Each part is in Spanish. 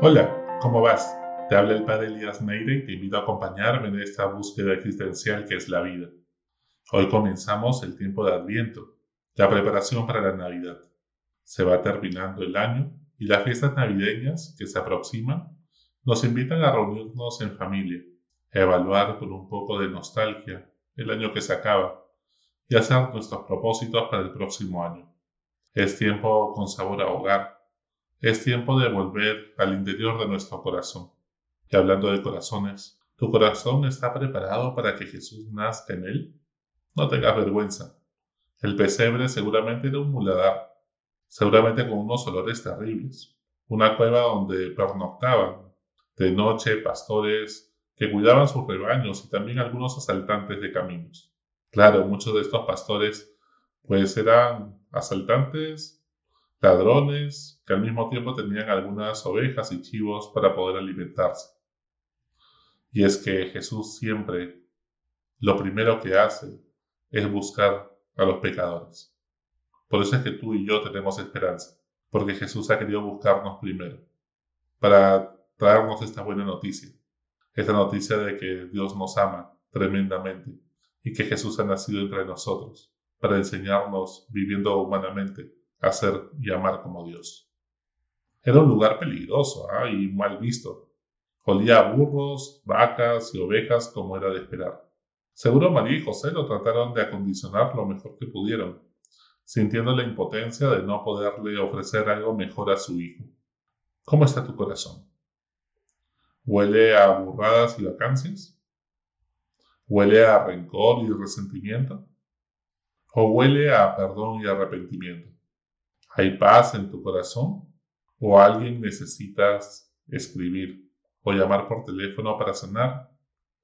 Hola, ¿cómo vas? Te habla el padre Elías Neire y te invito a acompañarme en esta búsqueda existencial que es la vida. Hoy comenzamos el tiempo de Adviento, la preparación para la Navidad. Se va terminando el año y las fiestas navideñas que se aproximan nos invitan a reunirnos en familia, a evaluar con un poco de nostalgia el año que se acaba y hacer nuestros propósitos para el próximo año. Es tiempo con sabor a hogar, es tiempo de volver al interior de nuestro corazón. Y hablando de corazones, ¿tu corazón está preparado para que Jesús nazca en él? No tengas vergüenza. El pesebre seguramente era un muladar, seguramente con unos olores terribles, una cueva donde pernoctaban de noche pastores que cuidaban sus rebaños y también algunos asaltantes de caminos. Claro, muchos de estos pastores pues eran asaltantes ladrones que al mismo tiempo tenían algunas ovejas y chivos para poder alimentarse. Y es que Jesús siempre lo primero que hace es buscar a los pecadores. Por eso es que tú y yo tenemos esperanza, porque Jesús ha querido buscarnos primero, para traernos esta buena noticia, esta noticia de que Dios nos ama tremendamente y que Jesús ha nacido entre nosotros, para enseñarnos viviendo humanamente hacer y amar como Dios. Era un lugar peligroso ¿ah? y mal visto. Olía a burros, vacas y ovejas como era de esperar. Seguro María y José lo trataron de acondicionar lo mejor que pudieron, sintiendo la impotencia de no poderle ofrecer algo mejor a su hijo. ¿Cómo está tu corazón? ¿Huele a burradas y vacancias? ¿Huele a rencor y resentimiento? ¿O huele a perdón y arrepentimiento? ¿Hay paz en tu corazón? ¿O alguien necesitas escribir o llamar por teléfono para sanar,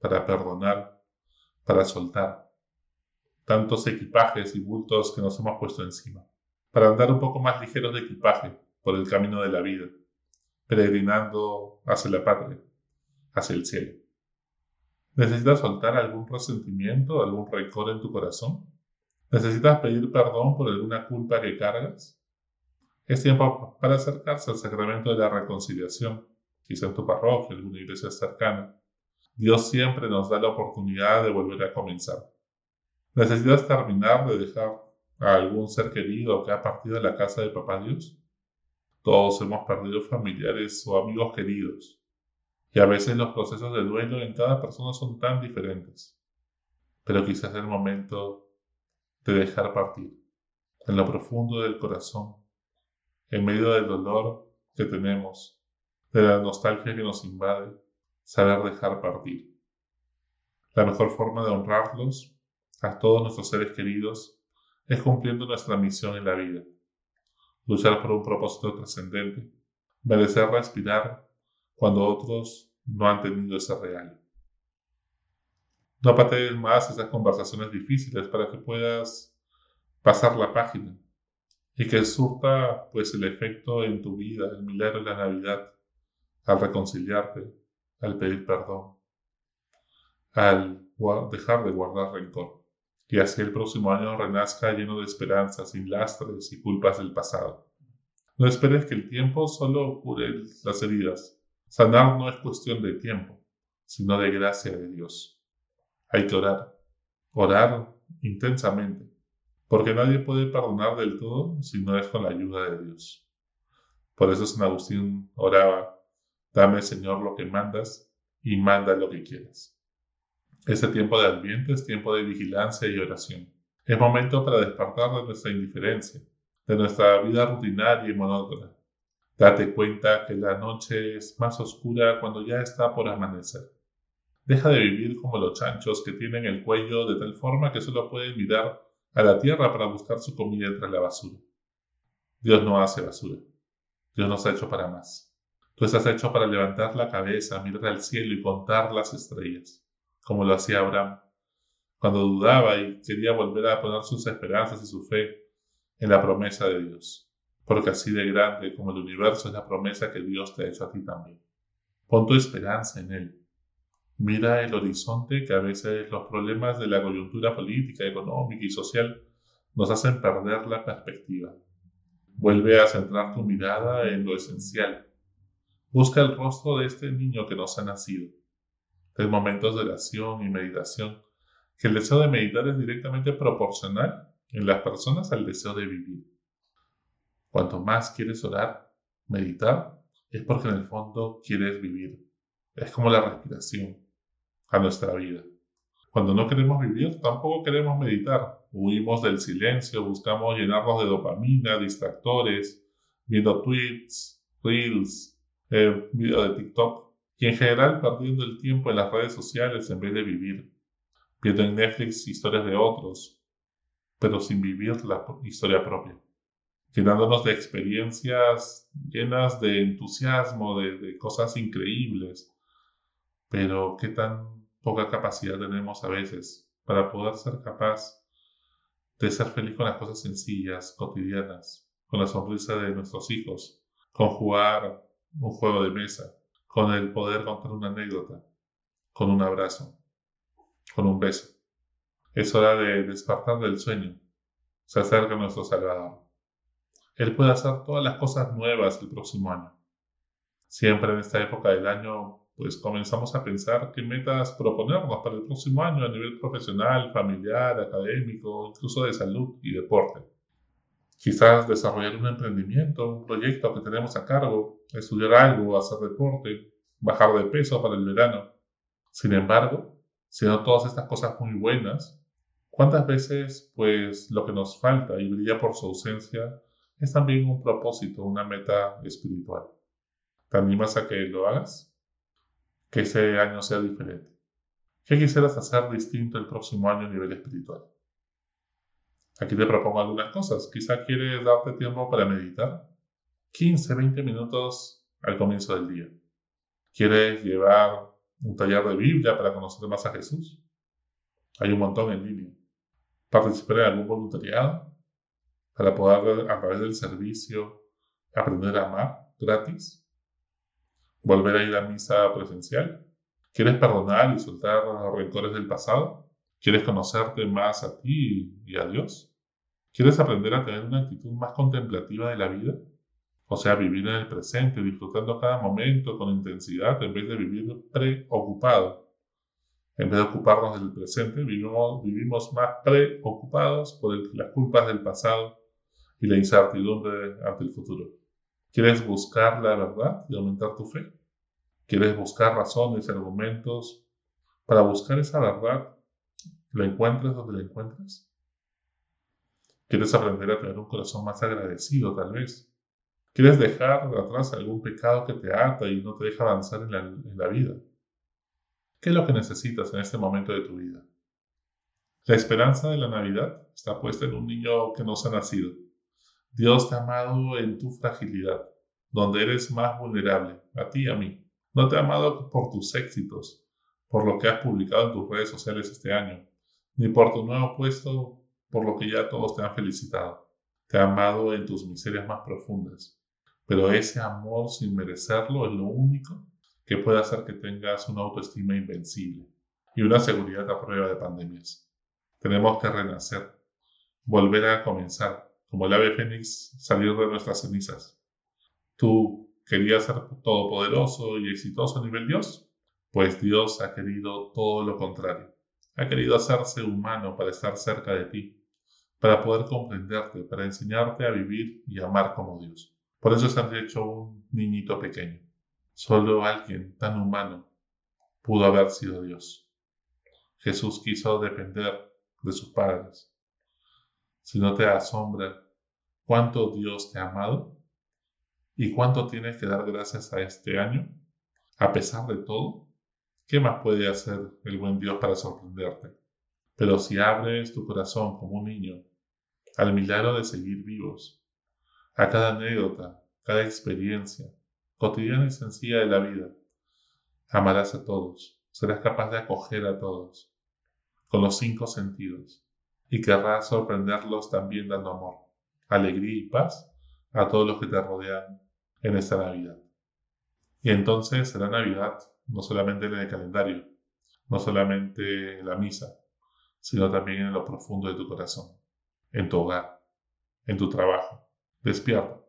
para perdonar, para soltar? Tantos equipajes y bultos que nos hemos puesto encima, para andar un poco más ligeros de equipaje por el camino de la vida, peregrinando hacia la patria, hacia el cielo. ¿Necesitas soltar algún resentimiento, algún rencor en tu corazón? ¿Necesitas pedir perdón por alguna culpa que cargas? Es tiempo para acercarse al sacramento de la reconciliación, quizá en tu parroquia, alguna iglesia cercana. Dios siempre nos da la oportunidad de volver a comenzar. ¿Necesitas terminar de dejar a algún ser querido que ha partido de la casa de Papá Dios? Todos hemos perdido familiares o amigos queridos. Y a veces los procesos de duelo en cada persona son tan diferentes. Pero quizás es el momento de dejar partir, en lo profundo del corazón, en medio del dolor que tenemos, de la nostalgia que nos invade, saber dejar partir. La mejor forma de honrarlos, a todos nuestros seres queridos, es cumpliendo nuestra misión en la vida. Luchar por un propósito trascendente, merecer respirar cuando otros no han tenido ese real. No patees más esas conversaciones difíciles para que puedas pasar la página y que surta pues el efecto en tu vida, el milagro de la Navidad, al reconciliarte, al pedir perdón, al dejar de guardar rencor, y así el próximo año renazca lleno de esperanza, sin lastres y culpas del pasado. No esperes que el tiempo solo cure las heridas. Sanar no es cuestión de tiempo, sino de gracia de Dios. Hay que orar, orar intensamente, porque nadie puede perdonar del todo si no es con la ayuda de Dios. Por eso San Agustín oraba, dame Señor lo que mandas y manda lo que quieras. Este tiempo de Adviento es tiempo de vigilancia y oración. Es momento para despertar de nuestra indiferencia, de nuestra vida rutinaria y monótona. Date cuenta que la noche es más oscura cuando ya está por amanecer. Deja de vivir como los chanchos que tienen el cuello de tal forma que solo pueden mirar a la tierra para buscar su comida entre la basura. Dios no hace basura. Dios nos ha hecho para más. Tú estás hecho para levantar la cabeza, mirar al cielo y contar las estrellas, como lo hacía Abraham, cuando dudaba y quería volver a poner sus esperanzas y su fe en la promesa de Dios, porque así de grande como el universo es la promesa que Dios te ha hecho a ti también. Pon tu esperanza en Él Mira el horizonte que a veces los problemas de la coyuntura política, económica y social nos hacen perder la perspectiva. Vuelve a centrar tu mirada en lo esencial. Busca el rostro de este niño que nos ha nacido. Ten momentos de oración y meditación, que el deseo de meditar es directamente proporcional en las personas al deseo de vivir. Cuanto más quieres orar, meditar, es porque en el fondo quieres vivir. Es como la respiración a nuestra vida. Cuando no queremos vivir, tampoco queremos meditar. Huimos del silencio, buscamos llenarnos de dopamina, distractores, viendo tweets, reels, eh, videos de TikTok y en general perdiendo el tiempo en las redes sociales en vez de vivir. Viendo en Netflix historias de otros, pero sin vivir la historia propia. Llenándonos de experiencias llenas de entusiasmo, de, de cosas increíbles. Pero qué tan poca capacidad tenemos a veces para poder ser capaz de ser feliz con las cosas sencillas, cotidianas, con la sonrisa de nuestros hijos, con jugar un juego de mesa, con el poder contar una anécdota, con un abrazo, con un beso. Es hora de despertar del sueño. Se acerca nuestro Salvador. Él puede hacer todas las cosas nuevas el próximo año. Siempre en esta época del año pues comenzamos a pensar qué metas proponernos para el próximo año a nivel profesional, familiar, académico, incluso de salud y deporte. Quizás desarrollar un emprendimiento, un proyecto que tenemos a cargo, estudiar algo, hacer deporte, bajar de peso para el verano. Sin embargo, siendo todas estas cosas muy buenas, ¿cuántas veces pues lo que nos falta y brilla por su ausencia es también un propósito, una meta espiritual? ¿Te animas a que lo hagas? Que ese año sea diferente. ¿Qué quisieras hacer distinto el próximo año a nivel espiritual? Aquí te propongo algunas cosas. Quizá quieres darte tiempo para meditar. 15, 20 minutos al comienzo del día. ¿Quieres llevar un taller de Biblia para conocer más a Jesús? Hay un montón en línea. ¿Participar en algún voluntariado? Para poder, a través del servicio, aprender a amar gratis volver a ir a misa presencial? ¿Quieres perdonar y soltar rencores del pasado? ¿Quieres conocerte más a ti y a Dios? ¿Quieres aprender a tener una actitud más contemplativa de la vida? O sea, vivir en el presente, disfrutando cada momento con intensidad en vez de vivir preocupado. En vez de ocuparnos del presente, vivimos más preocupados por las culpas del pasado y la incertidumbre ante el futuro. ¿Quieres buscar la verdad y aumentar tu fe? ¿Quieres buscar razones argumentos para buscar esa verdad? ¿La encuentres donde la encuentres? ¿Quieres aprender a tener un corazón más agradecido tal vez? ¿Quieres dejar atrás algún pecado que te ata y no te deja avanzar en la, en la vida? ¿Qué es lo que necesitas en este momento de tu vida? La esperanza de la Navidad está puesta en un niño que nos ha nacido Dios te ha amado en tu fragilidad, donde eres más vulnerable, a ti y a mí. No te ha amado por tus éxitos, por lo que has publicado en tus redes sociales este año, ni por tu nuevo puesto, por lo que ya todos te han felicitado. Te ha amado en tus miserias más profundas. Pero ese amor sin merecerlo es lo único que puede hacer que tengas una autoestima invencible y una seguridad a prueba de pandemias. Tenemos que renacer, volver a comenzar, como el ave fénix, salir de nuestras cenizas. ¿Tú querías ser todopoderoso y exitoso a nivel Dios? Pues Dios ha querido todo lo contrario. Ha querido hacerse humano para estar cerca de ti, para poder comprenderte, para enseñarte a vivir y amar como Dios. Por eso se han hecho un niñito pequeño. Solo alguien tan humano pudo haber sido Dios. Jesús quiso depender de sus padres, si no te asombra cuánto Dios te ha amado y cuánto tienes que dar gracias a este año, a pesar de todo, ¿qué más puede hacer el buen Dios para sorprenderte? Pero si abres tu corazón como un niño al milagro de seguir vivos, a cada anécdota, cada experiencia, cotidiana y sencilla de la vida, amarás a todos, serás capaz de acoger a todos, con los cinco sentidos, y querrás sorprenderlos también dando amor, alegría y paz a todos los que te rodean en esta Navidad. Y entonces será Navidad no solamente en el calendario, no solamente en la misa, sino también en lo profundo de tu corazón, en tu hogar, en tu trabajo. Despierta.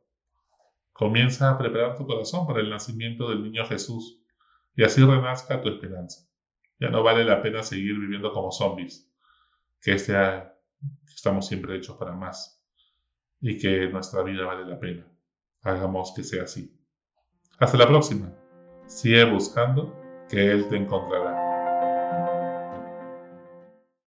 Comienza a preparar tu corazón para el nacimiento del niño Jesús y así renazca tu esperanza. Ya no vale la pena seguir viviendo como zombies, que este, estamos siempre hechos para más y que nuestra vida vale la pena. Hagamos que sea así. Hasta la próxima. Sigue buscando que Él te encontrará.